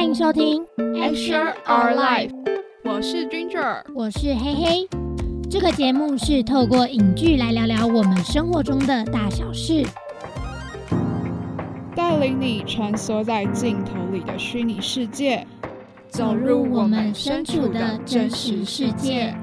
欢迎收听 Extra Our Life，我是 Ginger，我是黑黑。这个节目是透过影剧来聊聊我们生活中的大小事，带领你穿梭在镜头里的虚拟世界，走入我们身处的真实世界。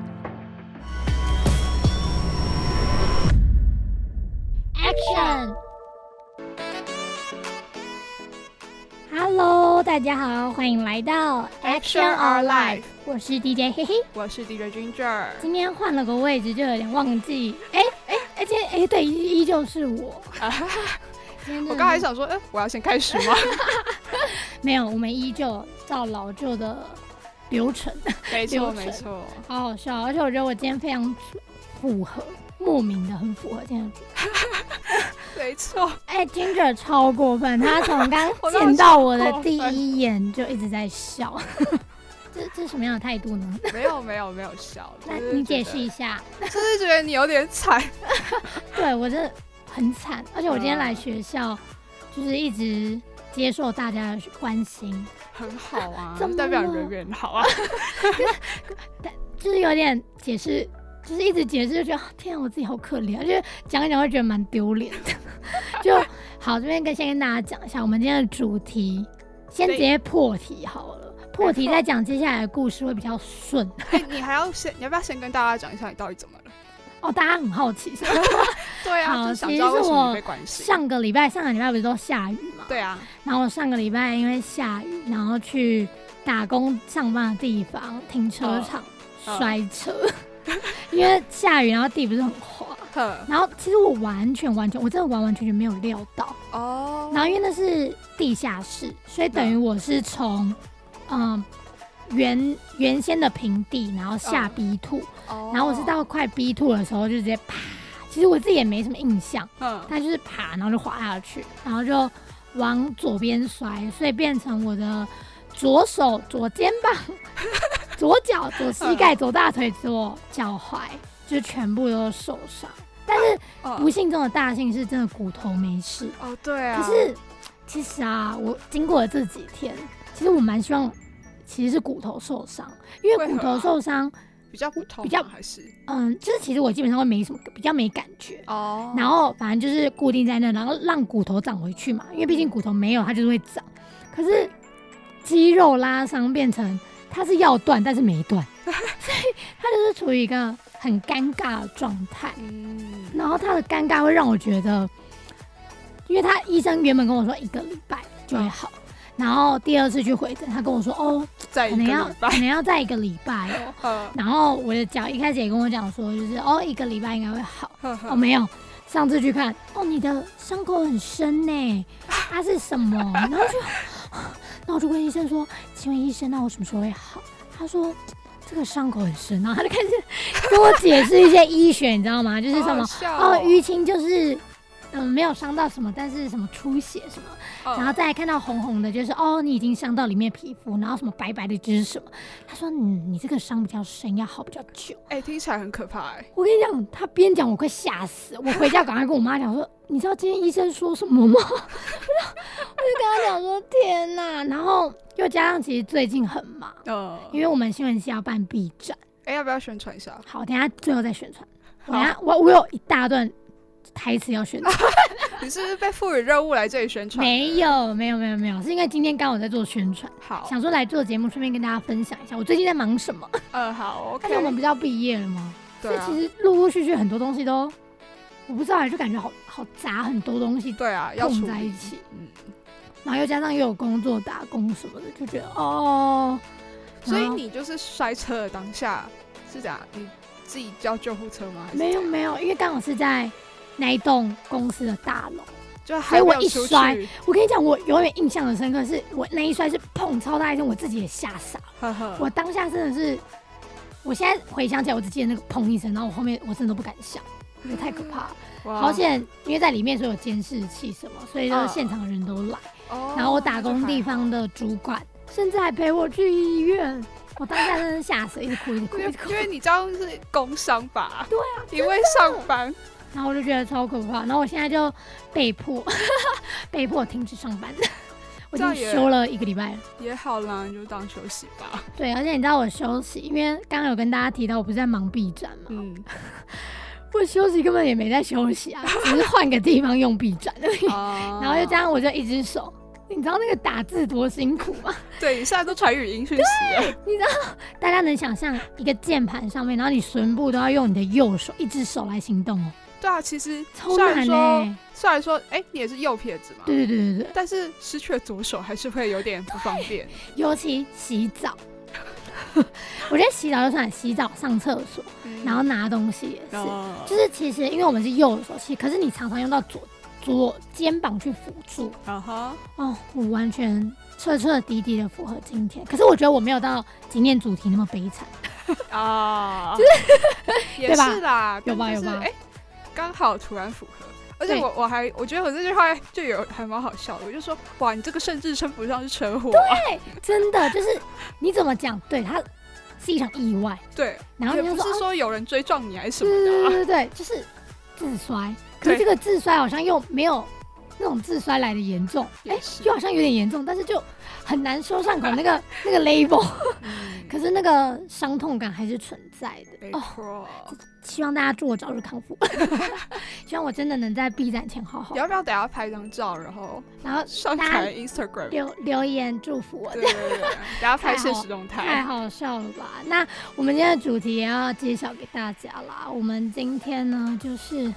大家好，欢迎来到 Action Our Life。我是 DJ 嘿嘿，我是 DJ Ginger。今天换了个位置，就有点忘记。哎哎哎，今天哎对，依旧是我。我刚才想说，哎，我要先开始吗？没有，我们依旧照老旧的流程。没错没错，好好笑，而且我觉得我今天非常符合。莫名的很符合这样子，没错。哎，Ginger 超过分，他从刚见 到我的第一眼就一直在笑，这这是什么样的态度呢？没有没有没有笑，那你解释一下。就是觉得你有点惨，对我真的很惨，而且我今天来学校就是一直接受大家的关心，很好啊，代表人缘好啊，但就是有点解释。就是一直解释，就觉得天啊，我自己好可怜，而且讲一讲会觉得蛮丢脸的。就好，这边跟先跟大家讲一下，我们今天的主题，先直接破题好了。破题再讲接下来的故事会比较顺。你还要先，你要不要先跟大家讲一下你到底怎么了？哦，大家很好奇是吧？对啊。好，其实是我上个礼拜，上个礼拜不是都下雨嘛？对啊。然后上个礼拜因为下雨，然后去打工上班的地方停车场摔车。因为下雨，然后地不是很滑，然后其实我完全完全，我真的完完全全没有料到。哦。然后因为那是地下室，所以等于我是从嗯。原原先的平地，然后下 B two，然后我是到快 B two 的时候就直接啪，其实我自己也没什么印象，嗯，它就是爬，然后就滑下去，然后就往左边摔，所以变成我的左手左肩膀。左脚、左膝盖、左大腿、左脚踝，就全部都受伤。但是不幸中的大幸是真的骨头没事。哦，对啊。可是其实啊，我经过了这几天，其实我蛮希望其实是骨头受伤，因为骨头受伤比较骨痛，比较还是嗯，就是其实我基本上会没什么比较没感觉哦。然后反正就是固定在那，然后让骨头长回去嘛，因为毕竟骨头没有它就是会长。可是肌肉拉伤变成。它是要断，但是没断，所以它就是处于一个很尴尬的状态。嗯，然后他的尴尬会让我觉得，因为他医生原本跟我说一个礼拜就会好，然后第二次去回诊，他跟我说哦，可能要可能要再一个礼拜哦。然后我的脚一开始也跟我讲说，就是哦一个礼拜应该会好。哦没有，上次去看哦你的伤口很深呢，它是什么？然后就。那我就跟医生说：“请问医生，那我什么时候会好？”他说：“这个伤口很深。”然后他就开始跟我解释一些医学，你知道吗？就是什么哦，淤青就是嗯没有伤到什么，但是什么出血什么。然后再看到红红的，就是哦，你已经伤到里面皮肤，然后什么白白的，就是什么？他说：“你你这个伤比较深，要好比较久。”哎，听起来很可怕哎！我跟你讲，他边讲我快吓死，我回家赶快跟我妈讲说：“ 你知道今天医生说什么吗？” 我就跟他讲说：“天哪！”然后又加上其实最近很忙，嗯，因为我们新闻系要办 B 站，哎，要不要宣传一下？好，等下最后再宣传。等下我我有一大段。台词要宣传，你是不是被赋予任务来这里宣传？没有，没有，没有，没有，是因为今天刚好在做宣传，好，想说来做节目，顺便跟大家分享一下我最近在忙什么。呃，好，而且我们不是要毕业了吗？所以其实陆陆续续很多东西都，我不知道，就感觉好好杂，很多东西对啊，碰在一起，嗯，然后又加上又有工作打工什么的，就觉得哦，所以你就是摔车的当下是这样，你自己叫救护车吗？没有，没有，因为刚好是在。那一栋公司的大楼，就所以我一摔，我跟你讲，我永远印象很深刻，是我那一摔是碰超大一声，我自己也吓傻了。我当下真的是，我现在回想起来，我只记得那个砰一声，然后我后面我真的都不敢想，因为太可怕了。好险，因为在里面所有监视器什么，所以就是现场的人都来。然后我打工地方的主管甚至还陪我去医院，我当下真的吓死，一直哭一直哭。因为你知道是工伤吧？对啊，因为上班。然后我就觉得超可怕，然后我现在就被迫 被迫停止上班。我已经休了一个礼拜了。也好啦，你就当休息吧。对，而且你知道我休息，因为刚刚有跟大家提到，我不是在忙 B 站嘛。嗯。我休息根本也没在休息啊，只是换个地方用 B 站而已。然后就这样，我就一只手。你知道那个打字多辛苦吗？对，你现在都传语音讯息了。你知道，大家能想象一个键盘上面，然后你全部都要用你的右手，一只手来行动哦。对啊，其实虽然说。虽然说，哎，你也是右撇子嘛。对对对对对。但是失去了左手，还是会有点不方便。尤其洗澡，我觉得洗澡就算洗澡、上厕所，然后拿东西也是，就是其实因为我们是右手，其实可是你常常用到左。左肩膀去辅助，啊哈，哦，我完全彻彻底底的符合今天。可是我觉得我没有到今天主题那么悲惨啊，就是也是啦，有吧有吧，哎，刚好突然符合。而且我我还我觉得我这句话就有还蛮好笑的，我就说哇，你这个甚至称不上是车祸，对，真的就是你怎么讲，对他是一场意外，对，然后不是说有人追撞你还是什么的，对对对，就是自摔。可是这个自摔好像又没有那种自摔来的严重，哎，就好像有点严重，但是就很难说上口那个 那个 label。可是那个伤痛感还是存在的哦。希望大家祝我早日康复。希望我真的能在 B 站前好好。要不要等下拍张照，然后然后上传 Instagram 留留言祝福我？对对对，等下拍现实动态。太好笑了吧？那我们今天的主题也要揭晓给大家啦。我们今天呢，就是。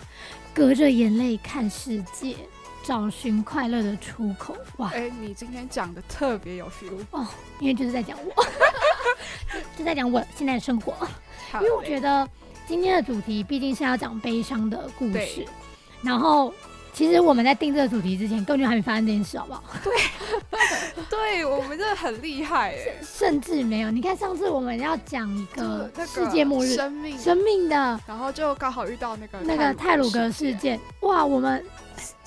隔着眼泪看世界，找寻快乐的出口。哇！哎，你今天讲的特别有 feel 哦，因为就是在讲我，就在讲我现在的生活。因为我觉得今天的主题毕竟是要讲悲伤的故事，然后。其实我们在定这个主题之前，根本就还没发生这件事，好不好？对，对我们真的很厉害哎，甚至没有。你看上次我们要讲一个世界末日，生命生命的，然后就刚好遇到那个那个泰鲁格事件，哇，我们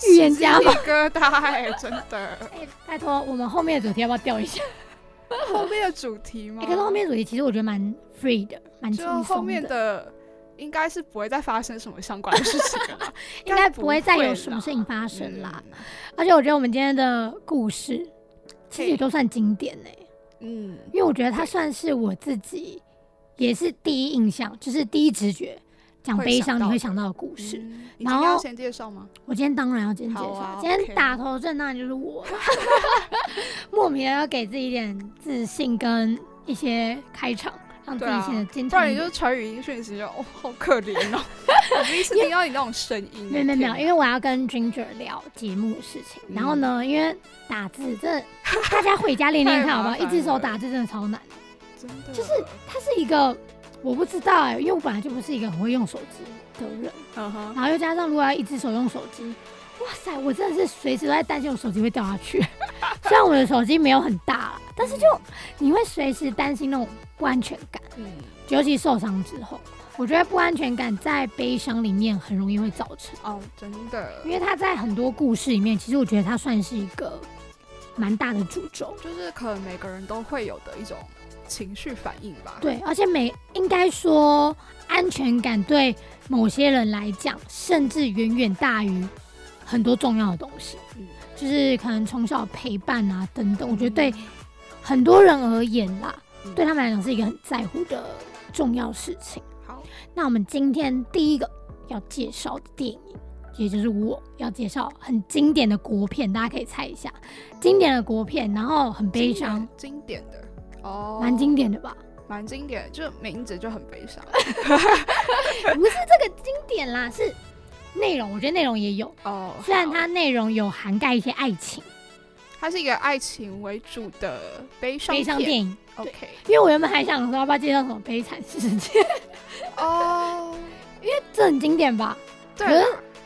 预言家嘛，疙瘩，真的。哎，拜托，我们后面的主题要不要调一下？后面的主题吗？可是后面主题其实我觉得蛮 free 的，蛮轻松的。应该是不会再发生什么相关的事情了，应该不会再有什么事情发生啦。而且我觉得我们今天的故事其实都算经典呢。嗯，因为我觉得它算是我自己也是第一印象，就是第一直觉讲悲伤你会想到的故事。然后要先介绍吗？我今天当然要先介绍。今天打头阵当然就是我，莫名的要给自己一点自信跟一些开场。让自己显得坚强。不然你就传语音讯息，哦，好可怜哦！我第一次听到你那种声音。没有没有，因为我要跟 Ginger 聊节目的事情。然后呢，因为打字真的，大家回家练练看好不好？一只手打字真的超难。真的。就是它是一个，我不知道哎，因为我本来就不是一个很会用手机的人。嗯哼。然后又加上如果要一只手用手机，哇塞，我真的是随时都在担心我手机会掉下去。虽然我的手机没有很大，但是就你会随时担心那种。不安全感，嗯，尤其受伤之后，我觉得不安全感在悲伤里面很容易会造成哦，真的，因为他在很多故事里面，其实我觉得他算是一个蛮大的诅咒，就是可能每个人都会有的一种情绪反应吧。对，而且每应该说安全感对某些人来讲，甚至远远大于很多重要的东西，嗯，就是可能从小陪伴啊等等，我觉得对很多人而言啦。对他们来讲是一个很在乎的重要事情。好，那我们今天第一个要介绍的电影，也就是我要介绍很经典的国片，大家可以猜一下，经典的国片，然后很悲伤，经典的哦，蛮经典的吧？蛮经典，就名字就很悲伤。不是这个经典啦，是内容，我觉得内容也有哦。虽然它内容有涵盖一些爱情。它是一个爱情为主的悲伤悲伤电影，OK。因为我原本还想说要不要介绍什么悲惨世界哦，因为这很经典吧？对，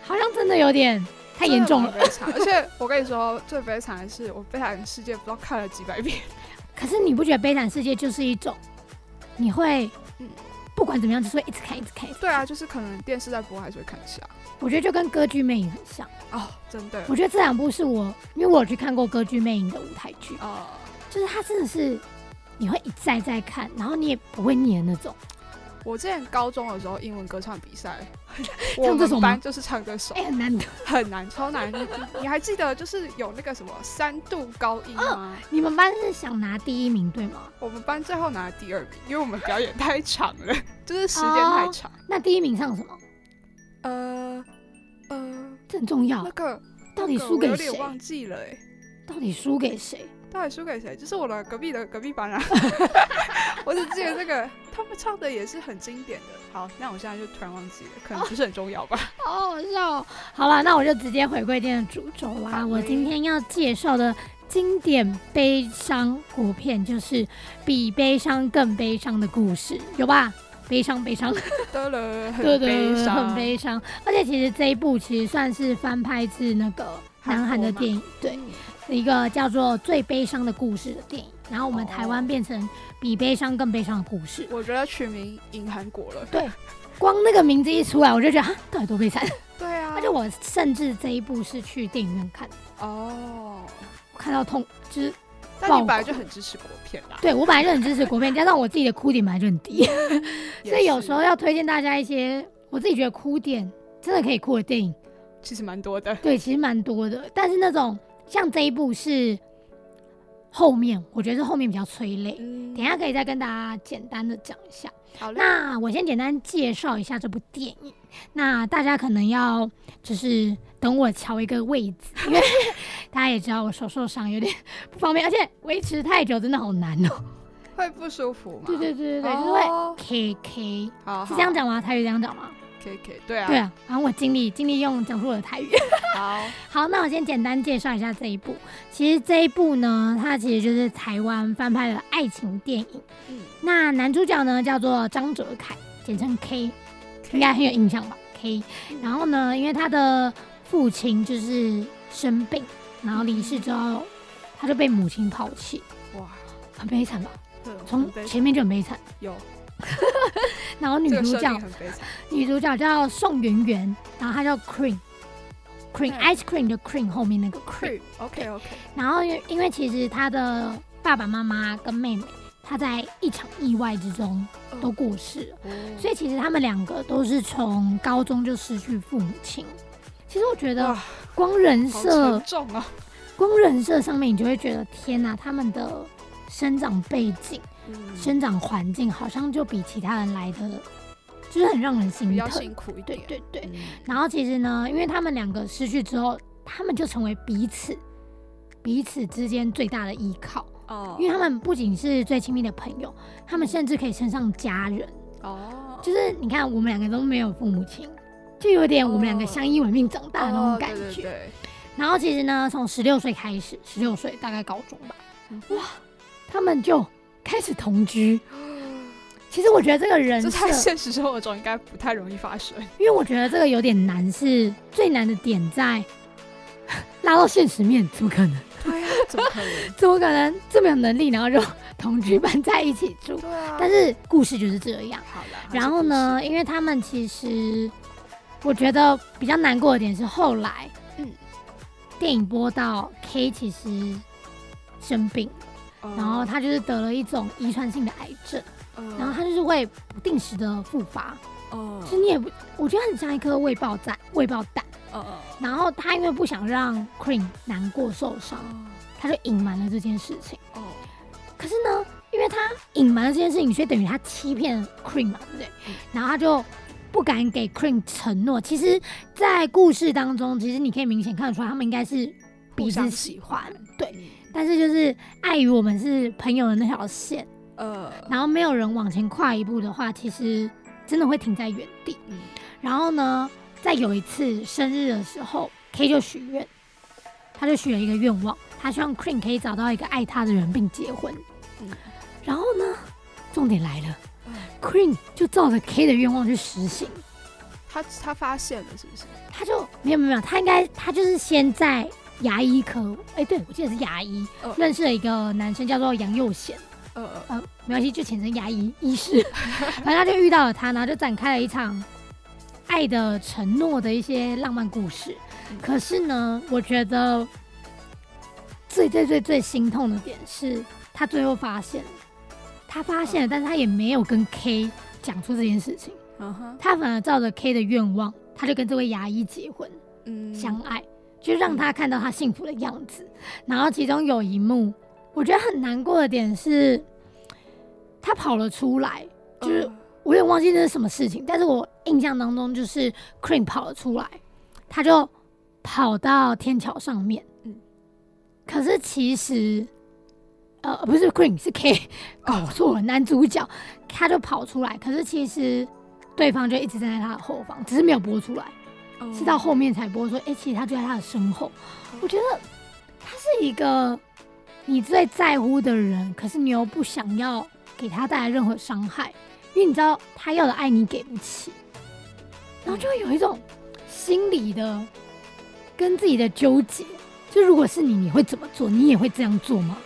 好像真的有点太严重了。悲惨，而且我跟你说，最悲惨的是我悲惨世界不知道看了几百遍。可是你不觉得悲惨世界就是一种，你会不管怎么样，就是会一直看，一直看。对啊，就是可能电视在播，还是会看一下。我觉得就跟《歌剧魅影》很像哦，真的。我觉得这两部是我，因为我有去看过《歌剧魅影》的舞台剧哦，就是它真的是你会一再再看，然后你也不会腻的那种。我之前高中的时候，英文歌唱比赛，我们班就是唱这首，哎，很难的，很难，超难。你你还记得就是有那个什么三度高音吗？你们班是想拿第一名对吗？我们班最后拿了第二名，因为我们表演太长了，就是时间太长。那第一名唱什么？呃呃，这很重要。那个到底输给谁？有点忘记了哎。到底输给谁？到底输给谁？就是我的隔壁的隔壁班啊！我只记得这个，他们唱的也是很经典的。好，那我现在就突然忘记了，可能不是很重要吧。好好笑。好了，那我就直接回归今天的主轴啦。我今天要介绍的经典悲伤国片，就是比悲伤更悲伤的故事，有吧？悲伤，悲伤，对了，很悲伤，很悲伤。而且其实这一部其实算是翻拍自那个南韩的电影，对。一个叫做《最悲伤的故事》的电影，然后我们台湾变成比悲伤更悲伤的故事。我觉得取名赢韩国了。对，光那个名字一出来，我就觉得啊，到底多悲惨。对啊，而且我甚至这一部是去电影院看的。哦，看到痛，就是但你本来就很支持国片啦。对，我本来就很支持国片，加上我自己的哭点本来就很低，所以有时候要推荐大家一些我自己觉得哭点真的可以哭的电影，其实蛮多的。对，其实蛮多的，但是那种。像这一部是后面，我觉得是后面比较催泪。等下可以再跟大家简单的讲一下。好，那我先简单介绍一下这部电影。那大家可能要就是等我调一个位置，因为大家也知道我手受伤有点 不方便，而且维持太久真的好难哦。会不舒服吗？对对对对对，就是会 K K。好，是这样讲吗？台语这样讲吗？K K，？对啊，对啊，反正我尽力尽力用讲述我的台语。好 好，那我先简单介绍一下这一部。其实这一部呢，它其实就是台湾翻拍的爱情电影。嗯，那男主角呢叫做张哲凯，简称 K，应该很有印象吧？K。然后呢，因为他的父亲就是生病，然后离世之后，他就被母亲抛弃。哇，很悲惨吧？从前面就很悲惨。有。然后女主角，女主角叫宋媛媛，然后她叫 Cream，Cream Ice Cream 的 Cream 后面那个 Cream，OK OK。然后因因为其实她的爸爸妈妈跟妹妹，她在一场意外之中都过世了，所以其实他们两个都是从高中就失去父母亲。其实我觉得光人设重啊，光人设上面你就会觉得天哪，他们的生长背景。生长环境好像就比其他人来的，就是很让人心疼，辛苦一点。对对对。然后其实呢，因为他们两个失去之后，他们就成为彼此彼此之间最大的依靠。哦。因为他们不仅是最亲密的朋友，他们甚至可以称上家人。哦。就是你看，我们两个都没有父母亲，就有点我们两个相依为命长大的那种感觉。对对对。然后其实呢，从十六岁开始，十六岁大概高中吧。哇，他们就。开始同居，其实我觉得这个人在现实生活中应该不太容易发生，因为我觉得这个有点难，是最难的点在 拉到现实面，怎么可能？对啊，怎么可能？怎么可能这么有能力，然后就同居搬在一起住？对啊。但是故事就是这样。好了。然后呢，因为他们其实我觉得比较难过的点是后来，嗯，电影播到 K 其实生病。然后他就是得了一种遗传性的癌症，然后他就是会不定时的复发，哦，其实你也不，我觉得很像一颗未爆弹，未爆弹，哦然后他因为不想让 Cream 难过受伤，他就隐瞒了这件事情，哦，可是呢，因为他隐瞒了这件事情，所以等于他欺骗 Cream 嘛，对不对？然后他就不敢给 Cream 承诺。其实，在故事当中，其实你可以明显看得出来，他们应该是彼此喜欢，对。但是就是碍于我们是朋友的那条线，呃，然后没有人往前跨一步的话，其实真的会停在原地。嗯，然后呢，在有一次生日的时候，K 就许愿，他就许了一个愿望，他希望 Cream 可以找到一个爱他的人并结婚。嗯，然后呢，重点来了，Cream 就照着 K 的愿望去实行。他他发现了是不是？他就没有没有，他应该他就是先在。牙医科，哎，对我记得是牙医，认识了一个男生叫做杨佑贤，呃呃，没关系，就简称牙医医师。反正他就遇到了他，然后就展开了一场爱的承诺的一些浪漫故事。可是呢，我觉得最最最最心痛的点是他最后发现，他发现了，但是他也没有跟 K 讲出这件事情，嗯哼，他反而照着 K 的愿望，他就跟这位牙医结婚，嗯，相爱，就让他看到他幸福的样子。然后其中有一幕，我觉得很难过的点是，他跑了出来，就是我也忘记那是什么事情，但是我印象当中就是 Cream 跑了出来，他就跑到天桥上面，嗯，可是其实。呃，不是 Queen，是 K，搞错了。男主角他就跑出来，可是其实对方就一直站在他的后方，只是没有播出来，是到后面才播说，哎，其实他就在他的身后。我觉得他是一个你最在乎的人，可是你又不想要给他带来任何伤害，因为你知道他要的爱你给不起，然后就会有一种心理的跟自己的纠结。就如果是你，你会怎么做？你也会这样做吗？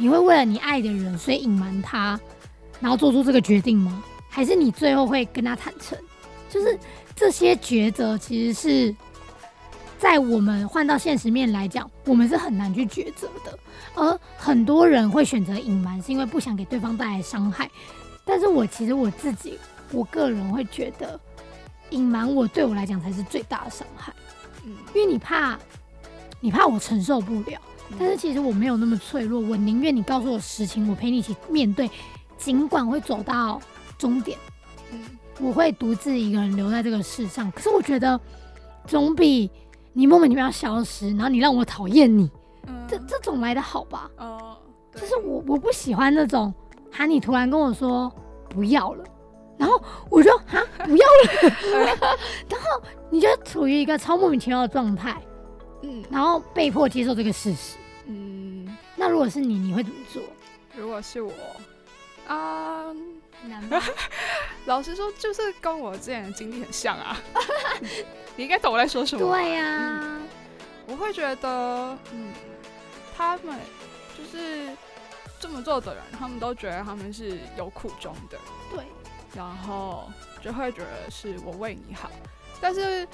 你会为了你爱的人，所以隐瞒他，然后做出这个决定吗？还是你最后会跟他坦诚？就是这些抉择，其实是在我们换到现实面来讲，我们是很难去抉择的。而很多人会选择隐瞒，是因为不想给对方带来伤害。但是我其实我自己，我个人会觉得，隐瞒我对我来讲才是最大的伤害。嗯，因为你怕，你怕我承受不了。但是其实我没有那么脆弱，我宁愿你告诉我实情，我陪你一起面对，尽管会走到终点，嗯，我会独自一个人留在这个世上。可是我觉得，总比你莫名其妙消失，然后你让我讨厌你，这这种来的好吧？哦，就是我我不喜欢那种，喊，你突然跟我说不要了，然后我就哈不要了，然后你就处于一个超莫名其妙的状态，嗯，然后被迫接受这个事实。嗯那如果是你，你会怎么做？如果是我，啊，难吗？老实说，就是跟我之前的经历很像啊。你应该懂我在说什么。对呀，我会觉得，嗯，他们就是这么做的人，他们都觉得他们是有苦衷的。对，然后就会觉得是我为你好，但是。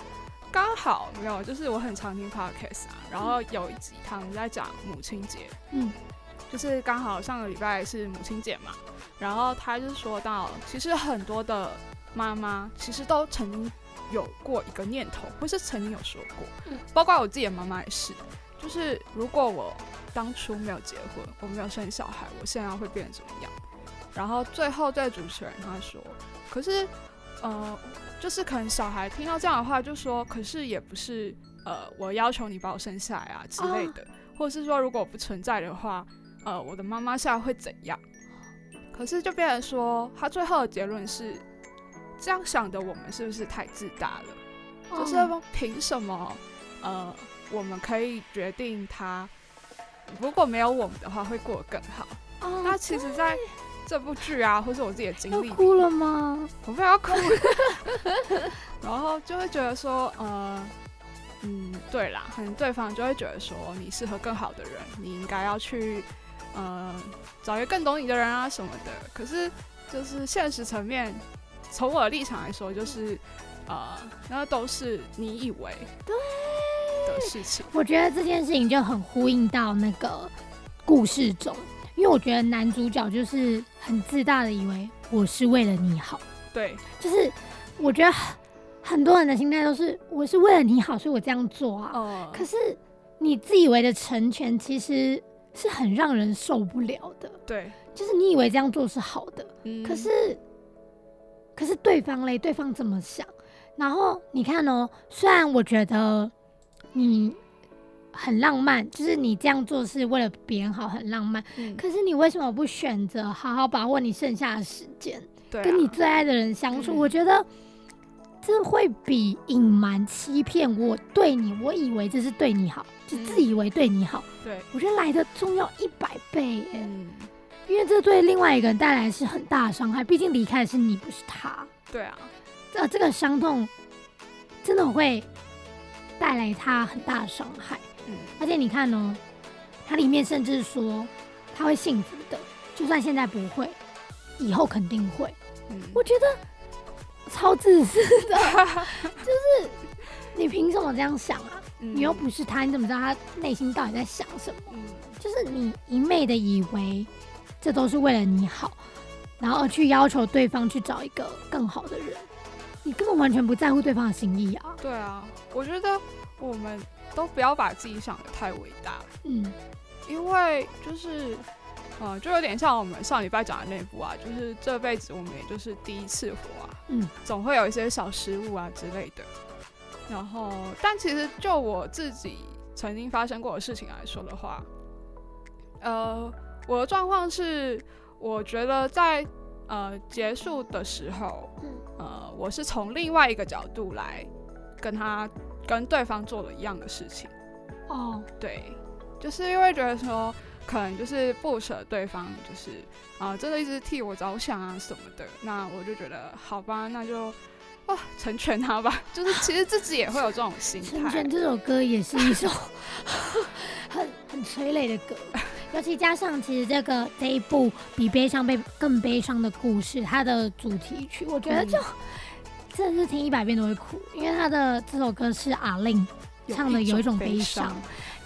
刚好没有，就是我很常听 podcast 啊，然后有一集他们在讲母亲节，嗯，就是刚好上个礼拜是母亲节嘛，然后他就说到，其实很多的妈妈其实都曾经有过一个念头，或是曾经有说过，嗯，包括我自己的妈妈也是，就是如果我当初没有结婚，我没有生小孩，我现在会变成怎么样？然后最后对主持人他说，可是，呃。就是可能小孩听到这样的话，就说：“可是也不是，呃，我要求你把我生下来啊之类的，或者是说，如果我不存在的话，呃，我的妈妈现在会怎样？”可是就变成说，他最后的结论是这样想的：我们是不是太自大了？就是凭什么？呃，我们可以决定他如果没有我们的话会过得更好。那其实，在这部剧啊，或是我自己的经历，哭了吗？我不要哭，然后就会觉得说，呃，嗯，对啦，可能对方就会觉得说，你适合更好的人，你应该要去，呃，找一个更懂你的人啊什么的。可是，就是现实层面，从我的立场来说，就是，呃，那都是你以为对的事情。我觉得这件事情就很呼应到那个故事中。因为我觉得男主角就是很自大的，以为我是为了你好。对，就是我觉得很多人的心态都是我是为了你好，所以我这样做啊。哦。可是你自以为的成全，其实是很让人受不了的。对，就是你以为这样做是好的，可是可是对方嘞，对方怎么想？然后你看哦，虽然我觉得你。很浪漫，就是你这样做是为了别人好，很浪漫。嗯。可是你为什么不选择好好把握你剩下的时间，跟你最爱的人相处？我觉得这会比隐瞒、欺骗我对你，我以为这是对你好，就自以为对你好。对，我觉得来的重要一百倍耶。嗯。因为这对另外一个人带来是很大的伤害，毕竟离开的是你，不是他。对啊。这这个伤痛真的会带来他很大的伤害。而且你看哦，它里面甚至说他会幸福的，就算现在不会，以后肯定会。我觉得超自私的，就是你凭什么这样想啊？你又不是他，你怎么知道他内心到底在想什么？就是你一昧的以为这都是为了你好，然后而去要求对方去找一个更好的人，你根本完全不在乎对方的心意啊。对啊，我觉得我们都不要把自己想的太伟大，嗯，因为就是，呃，就有点像我们上礼拜讲的那部啊，就是这辈子我们也就是第一次活啊，嗯，总会有一些小失误啊之类的。然后，但其实就我自己曾经发生过的事情来说的话，呃，我的状况是。我觉得在呃结束的时候，呃，我是从另外一个角度来跟他跟对方做了一样的事情。哦，对，就是因为觉得说可能就是不舍对方，就是啊，真的一直替我着想啊什么的。那我就觉得好吧，那就啊成全他吧。就是其实自己也会有这种心态。成全这首歌也是一首 很很催泪的歌。尤其加上，其实这个这一部比悲伤悲更悲伤的故事，它的主题曲，我觉得就真的是听一百遍都会哭，因为他的这首歌是阿令唱的，有一种悲伤。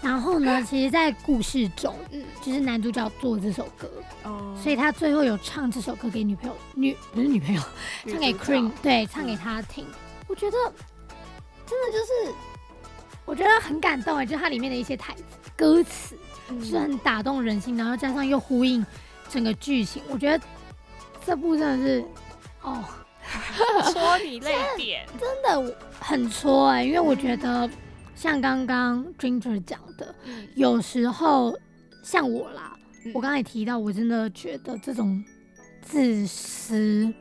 然后呢，其实，在故事中，嗯，就是男主角做这首歌，哦，所以他最后有唱这首歌给女朋友，女不是女朋友，唱给 Cream，对，唱给他听。我觉得真的就是，我觉得很感动哎，就它里面的一些台词、歌词。是很打动人心，然后加上又呼应整个剧情，我觉得这部真的是哦，戳你泪点，真的很戳哎！因为我觉得像刚刚 Ginger 讲的，有时候像我啦，我刚才也提到，我真的觉得这种自私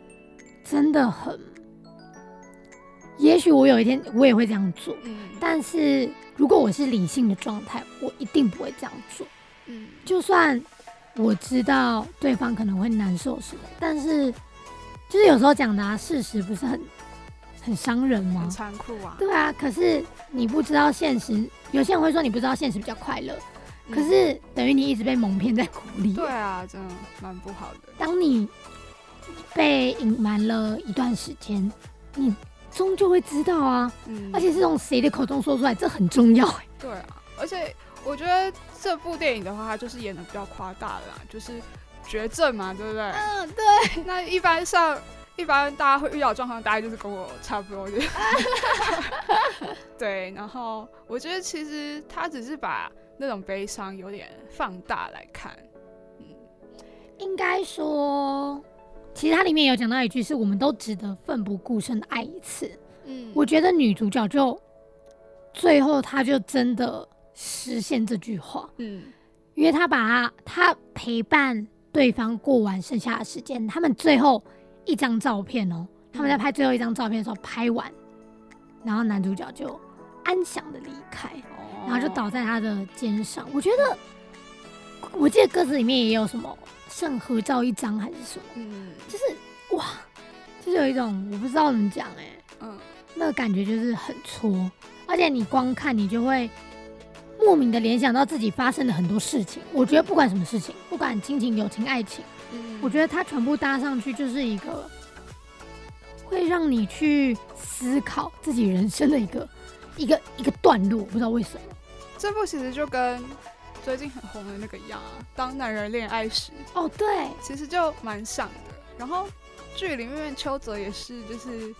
真的很，也许我有一天我也会这样做，但是。如果我是理性的状态，我一定不会这样做。嗯，就算我知道对方可能会难受什么，但是就是有时候讲的啊，事实不是很很伤人吗？很残酷啊。对啊，可是你不知道现实，有些人会说你不知道现实比较快乐，可是等于你一直被蒙骗在鼓里。对啊，真的蛮不好的。当你被隐瞒了一段时间，你。终究会知道啊，嗯，而且是从谁的口中说出来，这很重要哎。对啊，而且我觉得这部电影的话，它就是演的比较夸大啦，就是绝症嘛，对不对？嗯，对。那一般上一般大家会遇到状况，大概就是跟我差不多。对，然后我觉得其实他只是把那种悲伤有点放大来看，嗯，应该说。其实它里面有讲到一句，是我们都值得奋不顾身的爱一次。嗯，我觉得女主角就最后她就真的实现这句话。嗯，因为她把她她陪伴对方过完剩下的时间，他们最后一张照片哦，他们在拍最后一张照片的时候拍完，然后男主角就安详的离开，然后就倒在他的肩上。我觉得，我记得歌词里面也有什么。剩合照一张还是什么？嗯，就是哇，就是有一种我不知道怎么讲哎，嗯，那个感觉就是很戳，而且你光看你就会莫名的联想到自己发生的很多事情。我觉得不管什么事情，不管亲情、友情、爱情，嗯，我觉得它全部搭上去就是一个会让你去思考自己人生的一个一个一个段落。不知道为什么，这部其实就跟。最近很红的那个一样啊，当男人恋爱时哦，对，其实就蛮像的。然后剧里面邱泽也是，就是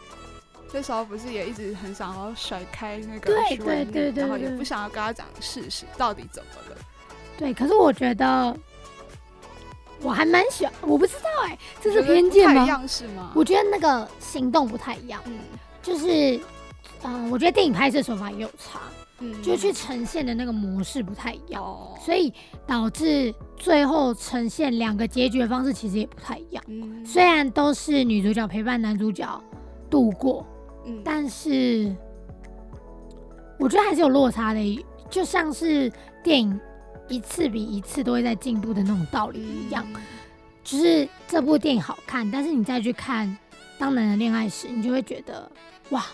那时候不是也一直很想要甩开那个对对对，然后也不想要跟他讲事实到底怎么了。对，可是我觉得我还蛮喜欢，我不知道哎，这是偏见吗？样式吗？我觉得那个行动不太一样，嗯，就是嗯，我觉得电影拍摄手法也有差。就去呈现的那个模式不太一样，所以导致最后呈现两个结局的方式其实也不太一样。虽然都是女主角陪伴男主角度过，但是我觉得还是有落差的，就像是电影一次比一次都会在进步的那种道理一样。就是这部电影好看，但是你再去看《当男人恋爱时》，你就会觉得哇。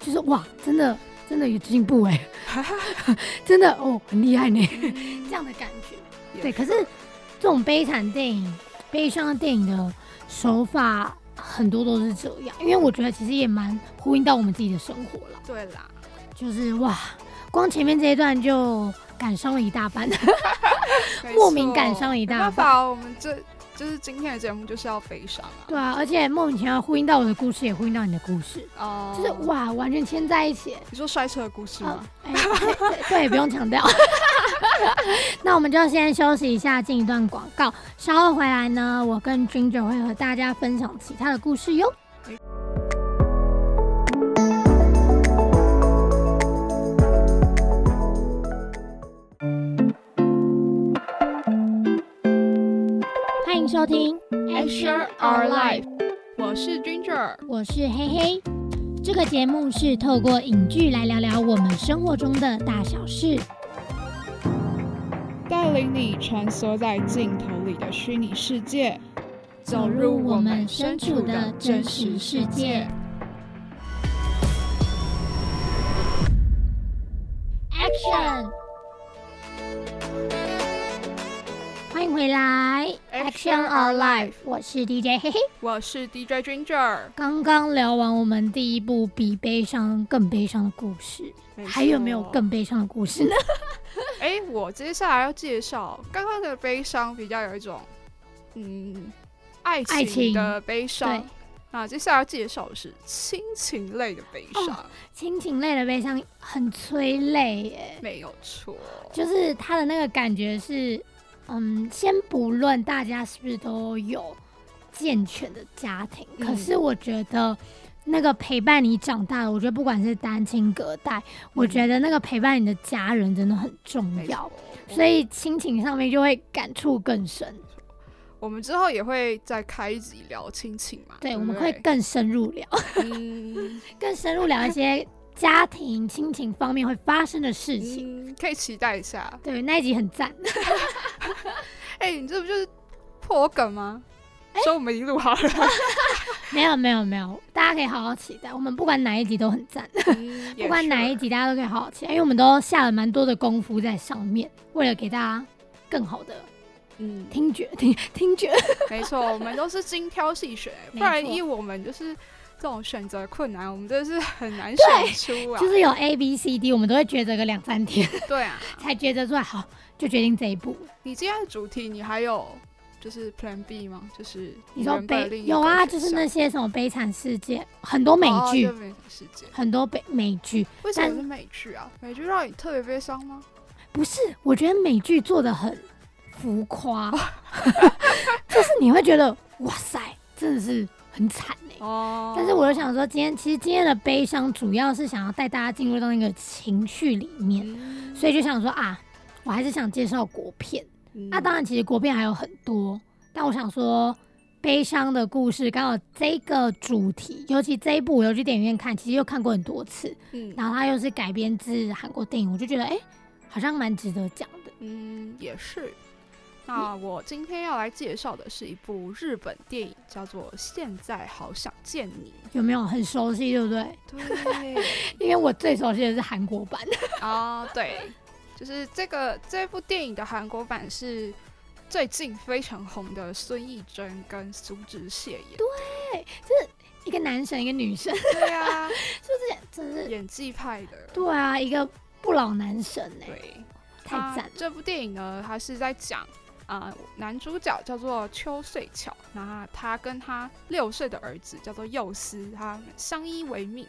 就是哇，真的真的有进步哎，真的哦，很厉害呢，这样的感觉。对，可是这种悲惨电影、悲伤的电影的手法很多都是这样，因为我觉得其实也蛮呼应到我们自己的生活了。对啦，就是哇，光前面这一段就感伤了一大半，莫名感伤了一大半。法，我们这就是今天的节目就是要悲伤啊。对啊，而且莫名其妙呼应到我的故事，也呼应到你的故事哦，就是哇，完全牵在一起。你说摔车的故事吗？对，不用强调。那我们就先休息一下，进一段广告。稍后回来呢，我跟 Ginger 会和大家分享其他的故事哟。欢迎收听 Share Our Life，我是 Ginger，我是黑黑。这个节目是透过影剧来聊聊我们生活中的大小事，带领你穿梭在镜头里的虚拟世界，走入我们身处的真实世界。Action！回来，Action Our Life，我是 DJ 嘿嘿，我是 DJ Ginger。刚刚聊完我们第一部比悲伤更悲伤的故事，还有没有更悲伤的故事呢？哎，我接下来要介绍刚刚的悲伤，比较有一种嗯爱情的悲伤。那接下来要介绍的是亲情类的悲伤。亲情类的悲伤很催泪耶，没有错，就是他的那个感觉是。嗯，先不论大家是不是都有健全的家庭，可是我觉得那个陪伴你长大的，我觉得不管是单亲隔代，我觉得那个陪伴你的家人真的很重要，所以亲情上面就会感触更深。我们之后也会再开一集聊亲情嘛？对，我们会更深入聊，更深入聊一些。家庭亲情方面会发生的事情，可以期待一下。对，那一集很赞。哎，你这不就是破梗吗？说我们已经录好了。没有没有没有，大家可以好好期待。我们不管哪一集都很赞，不管哪一集大家都可以好好期待，因为我们都下了蛮多的功夫在上面，为了给大家更好的嗯听觉听听觉。没错，我们都是精挑细选，不然依我们就是。这种选择困难，我们真的是很难选出啊。就是有 A、B、C、D，我们都会抉择个两三天。对啊，才抉择出来，好就决定这一步。你今天的主题，你还有就是 Plan B 吗？就是你说悲有啊，就是那些什么悲惨世界，很多美剧，世界很多悲美剧。为什么是美剧啊？美剧让你特别悲伤吗？不是，我觉得美剧做的很浮夸，就是你会觉得哇塞，真的是很惨。哦，但是我就想说，今天其实今天的悲伤主要是想要带大家进入到那个情绪里面，所以就想说啊，我还是想介绍国片。那当然，其实国片还有很多，但我想说，悲伤的故事刚好这个主题，尤其这一部我又去电影院看，其实又看过很多次。嗯，然后它又是改编自韩国电影，我就觉得哎，好像蛮值得讲的。嗯，也是。那我今天要来介绍的是一部日本电影，叫做《现在好想见你》，有没有很熟悉？对不对？对，因为我最熟悉的是韩国版。哦，对，就是这个这部电影的韩国版是最近非常红的孙艺珍跟苏志燮演。对，就是一个男神，一个女神。对啊，就是真是演技派的。对啊，一个不老男神哎，对，太赞。这部电影呢，它是在讲。啊，男主角叫做邱穗巧，那他跟他六岁的儿子叫做幼司，他相依为命，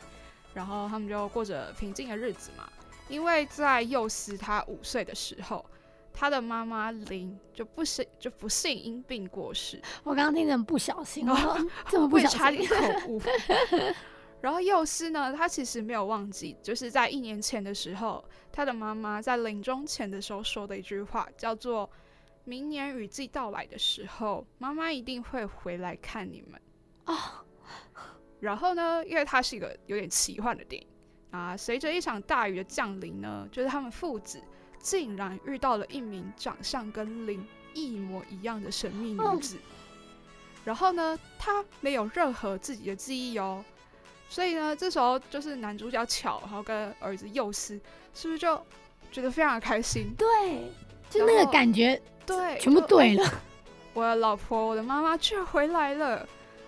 然后他们就过着平静的日子嘛。因为在幼司他五岁的时候，他的妈妈林就不幸就不幸因病过世。我刚刚听成不小心哦，这么不小心口误。然后幼师呢，他其实没有忘记，就是在一年前的时候，他的妈妈在临终前的时候说的一句话，叫做。明年雨季到来的时候，妈妈一定会回来看你们哦。然后呢，因为它是一个有点奇幻的电影啊，随着一场大雨的降临呢，就是他们父子竟然遇到了一名长相跟林一模一样的神秘女子。然后呢，她没有任何自己的记忆哦，所以呢，这时候就是男主角巧，然后跟儿子幼师，是不是就觉得非常的开心？对，就那个感觉。对，全部对了。我的老婆，我的妈妈居然回来了，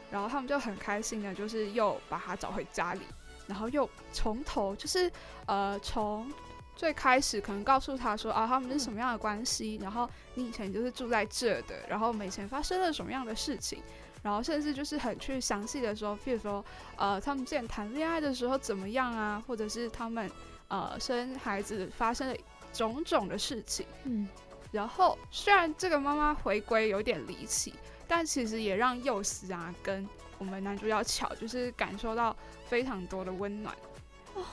然后他们就很开心的，就是又把她找回家里，然后又从头就是呃从最开始可能告诉他说啊，他们是什么样的关系，然后你以前就是住在这的，然后以前发生了什么样的事情，然后甚至就是很去详细的说，譬如说呃，他们之前谈恋爱的时候怎么样啊，或者是他们呃生孩子发生了种种的事情，嗯，然后虽然这个妈妈回归有点离奇，但其实也让幼师啊跟我们男主角巧就是感受到非常多的温暖。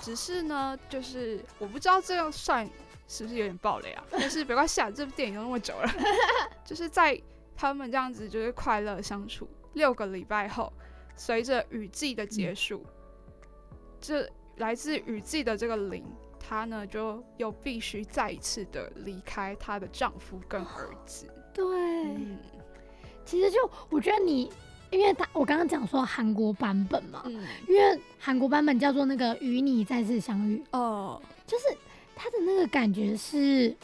只是呢，就是我不知道这样算是不是有点暴雷啊？但是没关系啊，这部电影都那么久了，就是在他们这样子就是快乐相处六个礼拜后，随着雨季的结束，这来自雨季的这个灵，她呢就又必须再一次的离开她的丈夫跟儿子。对，其实就我觉得你。因为他我刚刚讲说韩国版本嘛，因为韩国版本叫做那个与你再次相遇哦，就是他的那个感觉是，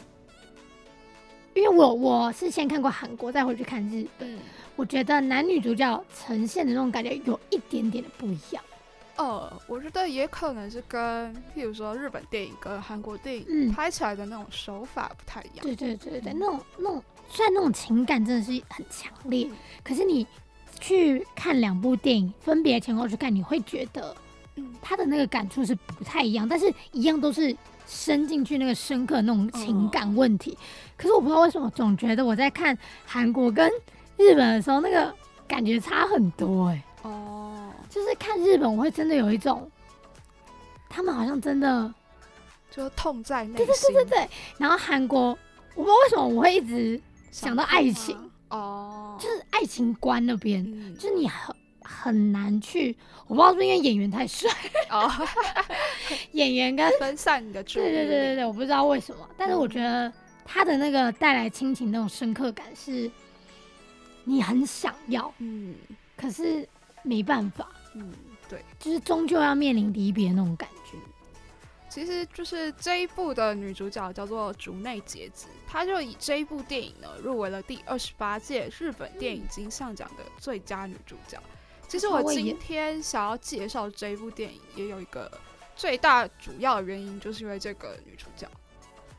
因为我我是先看过韩国再回去看日本，我觉得男女主角呈现的那种感觉有一点点的不一样。呃，我觉得也可能是跟譬如说日本电影跟韩国电影拍起来的那种手法不太一样。对对对对，那种那种虽然那种情感真的是很强烈，可是你。去看两部电影，分别前后去看，你会觉得，嗯，他的那个感触是不太一样，但是一样都是深进去那个深刻那种情感问题。可是我不知道为什么，总觉得我在看韩国跟日本的时候，那个感觉差很多哎。哦，就是看日本，我会真的有一种，他们好像真的就痛在内心。对对对对对。然后韩国，我不知道为什么我会一直想到爱情。哦，就是爱情观那边，就是你很很难去，我不知道是不是因为演员太帅。哦，演员跟分散你的注意。力，对对对对对，我不知道为什么，但是我觉得他的那个带来亲情那种深刻感是，你很想要，嗯，可是没办法，嗯，对，就是终究要面临离别那种感觉。其实就是这一部的女主角叫做竹内结子，她就以这一部电影呢入围了第二十八届日本电影金像奖的最佳女主角。其实我今天想要介绍这一部电影，也有一个最大主要的原因，就是因为这个女主角，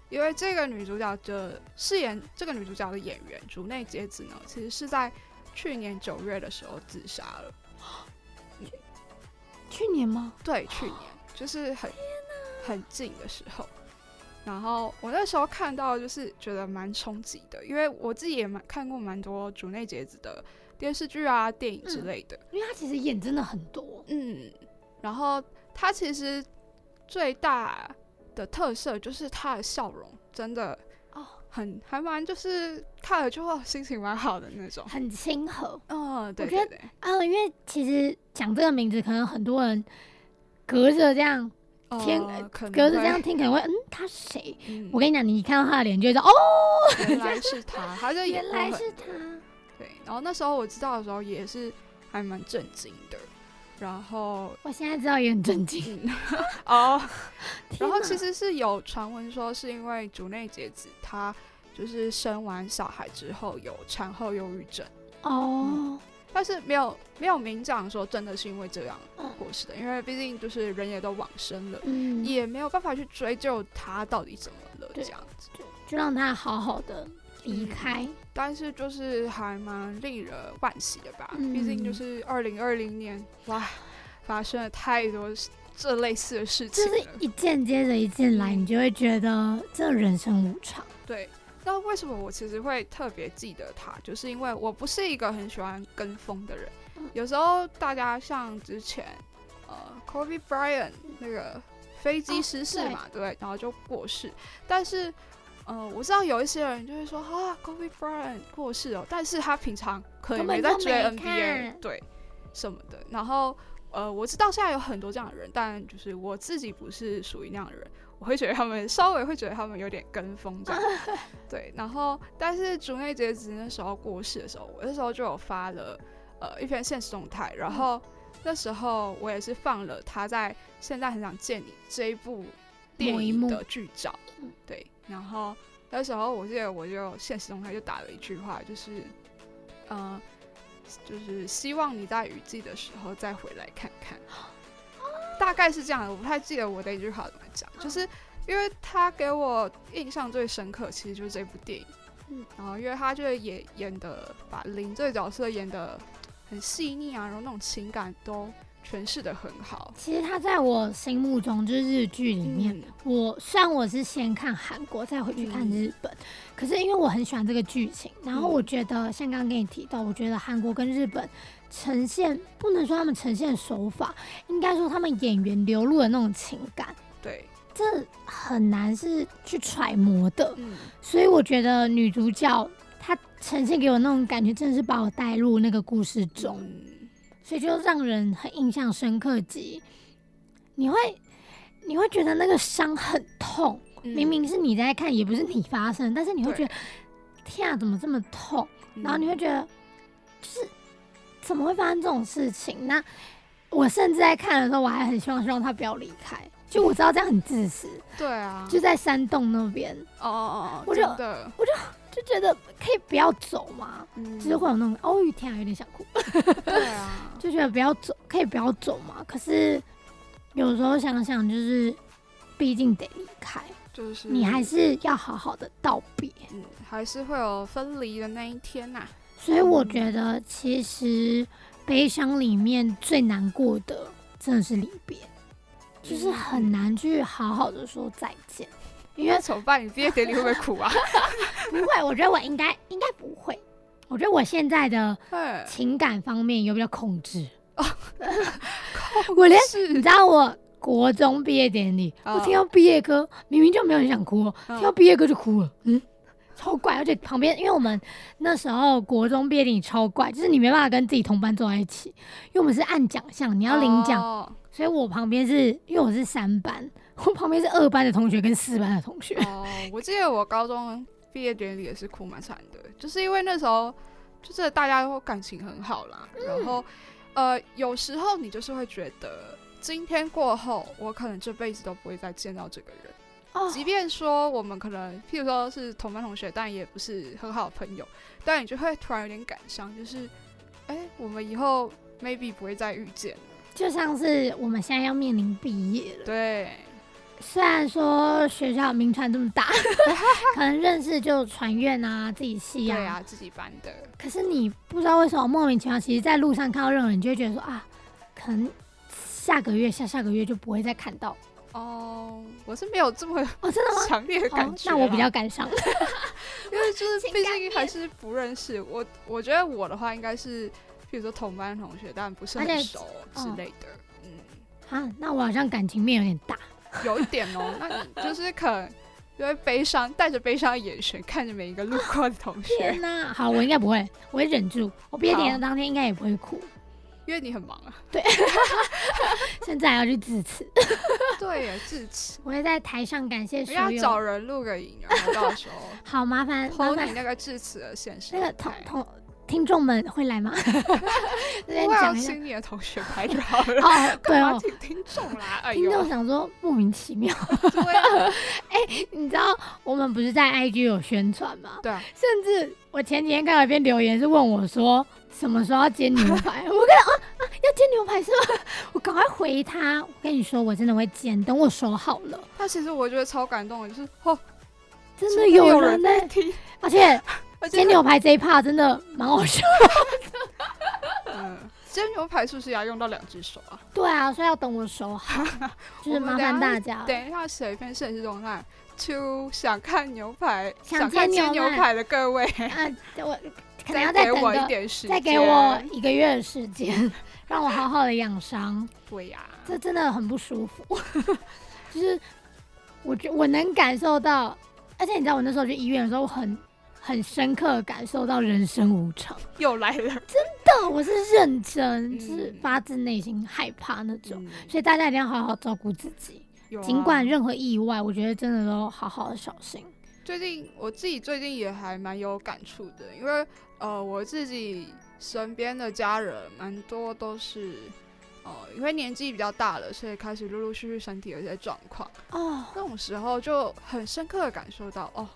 因为这个女主角的饰演这个女主角的演员竹内结子呢，其实是在去年九月的时候自杀了。去年吗？对，去年就是很。很近的时候，然后我那时候看到就是觉得蛮冲击的，因为我自己也蛮看过蛮多竹内结子的电视剧啊、电影之类的，因为他其实演真的很多，嗯，然后他其实最大的特色就是他的笑容真的哦，很还蛮就是看了之后心情蛮好的那种，很亲和，嗯，对对对，嗯，因为其实讲这个名字，可能很多人隔着这样。天，隔着这样听可能会，嗯，他是谁？我跟你讲，你看到他的脸就知道，哦，原来是他，他就 原来是他。对，然后那时候我知道的时候也是还蛮震惊的。然后我现在知道也很震惊哦。然后其实是有传闻说，是因为竹内结子她就是生完小孩之后有产后忧郁症哦。但是没有没有明讲说真的是因为这样过世的，因为毕竟就是人也都往生了，也没有办法去追究她到底怎么了这样子，就让她好好的离开。但是就是还蛮令人惋惜的吧，毕竟就是二零二零年哇，发生了太多这类似的事情，就是一件接着一件来，你就会觉得这人生无常。对。那为什么我其实会特别记得他？就是因为我不是一个很喜欢跟风的人。有时候大家像之前，呃，Kobe Bryant 那个飞机失事嘛，对，然后就过世。但是，呃，我知道有一些人就会说啊，Kobe Bryant 过世了，但是他平常可能没在追 NBA，对，什么的。然后，呃，我知道现在有很多这样的人，但就是我自己不是属于那样的人。我会觉得他们稍微会觉得他们有点跟风这样，对。然后，但是竹内结子那时候过世的时候，我那时候就有发了呃一篇现实动态，然后那时候我也是放了他在《现在很想见你》这一部电影的剧照，对。然后那时候我记得我就现实中态就打了一句话，就是嗯，就是希望你在雨季的时候再回来看看。大概是这样的，我不太记得我的一句话怎么讲，就是因为他给我印象最深刻，其实就是这部电影。嗯，然后因为他就是演演的把林这个角色演的很细腻啊，然后那种情感都诠释的很好。其实他在我心目中就是日剧里面，我虽然我是先看韩国再回去看日本，可是因为我很喜欢这个剧情，然后我觉得像刚刚跟你提到，我觉得韩国跟日本呈现不能说他们呈现手法，应该说他们演员流露的那种情感，对。这很难是去揣摩的，所以我觉得女主角她呈现给我那种感觉，真的是把我带入那个故事中，所以就让人很印象深刻。及你会你会觉得那个伤很痛，明明是你在看，也不是你发生，但是你会觉得天啊，怎么这么痛？然后你会觉得就是怎么会发生这种事情？那我甚至在看的时候，我还很希望希望他不要离开。就我知道这样很自私，对啊，就在山洞那边，哦哦哦，我就我就就觉得可以不要走嘛，就是会有那种哦，雨天啊，有点想哭，对啊，就觉得不要走，可以不要走嘛。可是有时候想想，就是毕竟得离开，就是。你还是要好好的道别，嗯，还是会有分离的那一天呐。所以我觉得，其实悲伤里面最难过的，真的是离别。就是很难去好好的说再见，因为怎么办？你毕业典礼会不会哭啊？不会，我觉得我应该应该不会。我觉得我现在的情感方面有比较控制。我连你知道，我国中毕业典礼，我听到毕业歌，明明就没有人想哭，听到毕业歌就哭了，嗯，超怪。而且旁边，因为我们那时候国中毕业典礼超怪，就是你没办法跟自己同班坐在一起，因为我们是按奖项，你要领奖。所以我旁边是因为我是三班，我旁边是二班的同学跟四班的同学。哦，我记得我高中毕业典礼也是哭蛮惨的，就是因为那时候就是大家都感情很好啦，然后呃有时候你就是会觉得今天过后，我可能这辈子都不会再见到这个人。哦，即便说我们可能譬如说是同班同学，但也不是很好的朋友，但你就会突然有点感伤，就是哎，我们以后 maybe 不会再遇见。就像是我们现在要面临毕业了，对。虽然说学校名传这么大，可能认识就传院啊，自己系啊，对啊，自己班的。可是你不知道为什么莫名其妙，其实在路上看到任何人，你就会觉得说啊，可能下个月、下下个月就不会再看到。哦，我是没有这么哦，真的吗？强烈的感觉。那我比较感伤，因为就是毕竟还是不认识我。我觉得我的话应该是。比如说同班同学，但不是很熟之类的，嗯，啊，那我好像感情面有点大，有一点哦。那你就是可能因为悲伤，带着悲伤的眼神看着每一个路过的同学。天哪，好，我应该不会，我会忍住。我毕业典礼当天应该也不会哭，因为你很忙啊。对，现在还要去致辞。对，致辞。我会在台上感谢所有。要找人录个影，然后到时候 好麻烦，麻烦你那个致辞的现实。那个同同。听众们会来吗？我要请你的同学拍就好了。哦，对哦，听众啦，听众想说莫名其妙。哎，你知道我们不是在 IG 有宣传吗？对啊。甚至我前几天看到一篇留言，是问我说什么时候要煎牛排。我跟啊啊，要煎牛排是吗？我赶快回他。我跟你说，我真的会煎，等我手好了。那其实我觉得超感动的，就是哦，真的有人在听，而且。煎牛排这一趴真的蛮好笑。嗯，煎牛排是不是要用到两只手啊？对啊，所以要等我手好，就是麻烦大家。等一下写一篇现实状态，to 想看牛排、想看煎牛排的各位，啊，我 可能要再等一点时间，再给我一个月的时间，让我好好的养伤。对呀，这真的很不舒服。就是我觉我能感受到，而且你知道，我那时候去医院的时候很。很深刻感受到人生无常，又来了，真的，我是认真，就是发自内心害怕那种，所以大家一定要好好照顾自己，尽管任何意外，我觉得真的都好好的小心。最近我自己最近也还蛮有感触的，因为呃，我自己身边的家人蛮多都是，哦，因为年纪比较大了，所以开始陆陆续续身体有一些状况哦，那种时候就很深刻的感受到哦。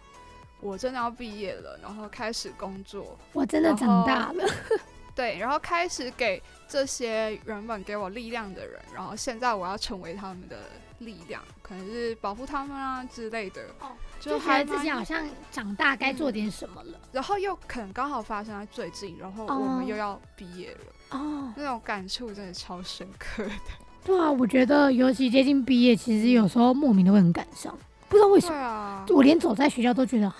我真的要毕业了，然后开始工作。我真的长大了，对，然后开始给这些原本给我力量的人，然后现在我要成为他们的力量，可能是保护他们啊之类的。哦，就觉得自己好像长大该做点什么了。然后又可能刚好发生在最近，然后我们又要毕业了。哦，那种感触真的超深刻的。对啊，我觉得尤其接近毕业，其实有时候莫名的会很感伤，不知道为什么。啊，我连走在学校都觉得，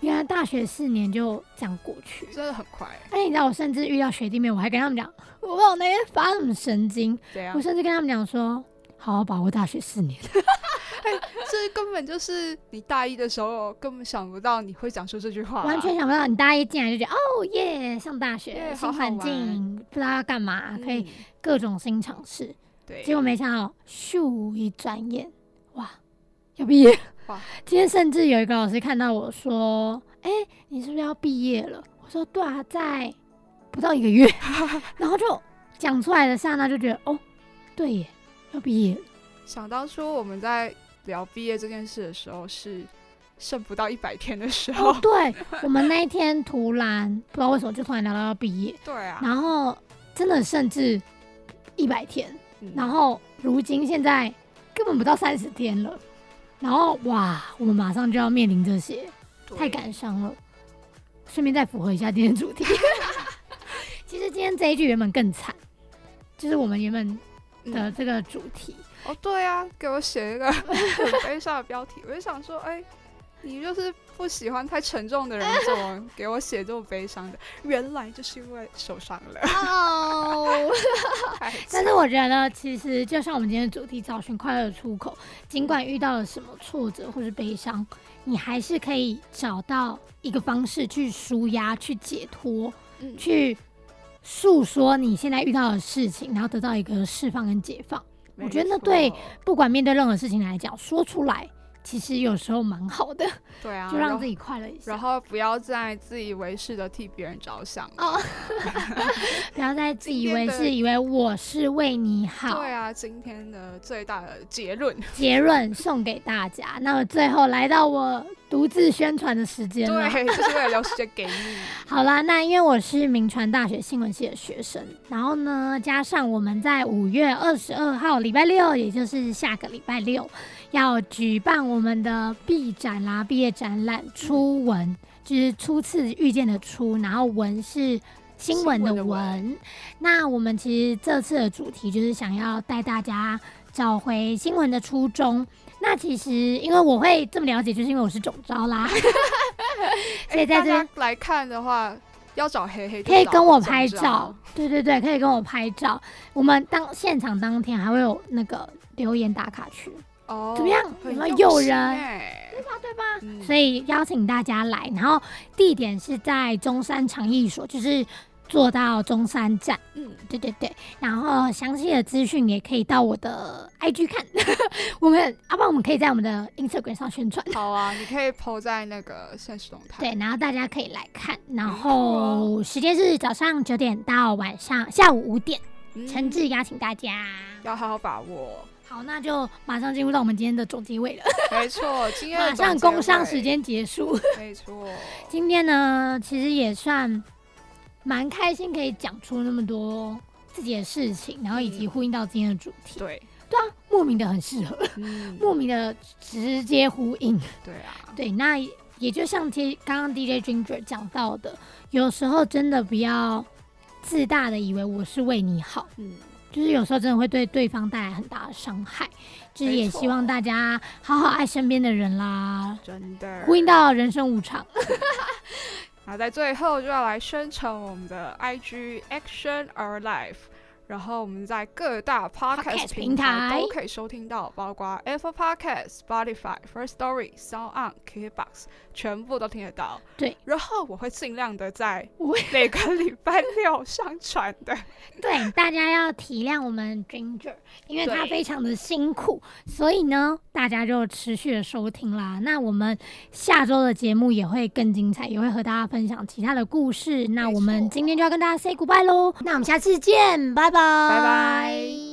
原来大学四年就这样过去，真的很快。而且你知道，我甚至遇到学弟妹，我还跟他们讲，我不知道那天发什么神经，我甚至跟他们讲说，好好把握大学四年。这根本就是你大一的时候根本想不到你会讲出这句话，完全想不到。你大一进来就觉得哦耶，上大学新环境，不知道要干嘛，可以各种新尝试。对，结果没想到，咻一转眼，哇，要毕业！哇，今天甚至有一个老师看到我说：“哎，你是不是要毕业了？”我说：“对啊，在不到一个月。”然后就讲出来的刹那就觉得，哦，对耶，要毕业了。想当初我们在。聊毕业这件事的时候是剩不到一百天的时候，对我们那一天突然不知道为什么就突然聊到要毕业，对啊，然后真的甚至一百天，然后如今现在根本不到三十天了，然后哇，我们马上就要面临这些，太感伤了。顺便再符合一下今天主题，其实今天这一句原本更惨，就是我们原本的这个主题。哦，对啊，给我写一个很悲伤的标题，我就想说，哎，你就是不喜欢太沉重的人，怎么 给我写这么悲伤的？原来就是因为受伤了。哦，但是我觉得，其实就像我们今天的主题，找寻快乐的出口，尽管遇到了什么挫折或是悲伤，你还是可以找到一个方式去舒压、去解脱、去诉说你现在遇到的事情，然后得到一个释放跟解放。我觉得那对不管面对任何事情来讲，说出来其实有时候蛮好的。对啊，就让自己快乐一下。然后不要再自以为是的替别人着想哦，不要再自以为是，以为我是为你好。对啊，今天的最大的结论，结论送给大家。那么最后来到我。独自宣传的时间了，对，就是为了留时间给你。好啦，那因为我是名传大学新闻系的学生，然后呢，加上我们在五月二十二号礼拜六，也就是下个礼拜六，要举办我们的毕展啦，毕业展览。初文就是初次遇见的初，然后文是新闻的文。那我们其实这次的主题就是想要带大家找回新闻的初衷。那其实，因为我会这么了解，就是因为我是总招啦。所以在这来看的话，要找黑黑，可以跟我拍照。对对对，可以跟我拍照。我们当现场当天还会有那个留言打卡区哦，怎么样？有没有诱人？对吧？对吧？所以邀请大家来，然后地点是在中山长艺所，就是。坐到中山站，嗯，对对对，然后详细的资讯也可以到我的 IG 看，我们，要不然我们可以在我们的 Instagram 上宣传。好啊，你可以 po 在那个现实动态。对，然后大家可以来看，然后时间是早上九点到晚上下午五点，诚挚邀请大家，要好好把握。好，那就马上进入到我们今天的总结位了。没错，今天马上工商时间结束。没错，今天呢，其实也算。蛮开心可以讲出那么多自己的事情，然后以及呼应到今天的主题。对，对啊，莫名的很适合，莫名的直接呼应。对啊，对，那也就像接刚刚 DJ Ginger 讲到的，有时候真的不要自大的以为我是为你好，嗯，就是有时候真的会对对方带来很大的伤害。就是也希望大家好好爱身边的人啦，真的呼应到人生无常。那在最后就要来宣传我们的 IG Action Our Life。然后我们在各大 podcast 平台都可以收听到，包括 Apple Podcast、Spotify、First Story、Sound On、KKBox，全部都听得到。对，然后我会尽量的在每个礼拜六上传的。对，大家要体谅我们 Ginger，因为他非常的辛苦，所以呢，大家就持续的收听啦。那我们下周的节目也会更精彩，也会和大家分享其他的故事。那我们今天就要跟大家 say goodbye 喽，那我们下次见，拜拜。拜。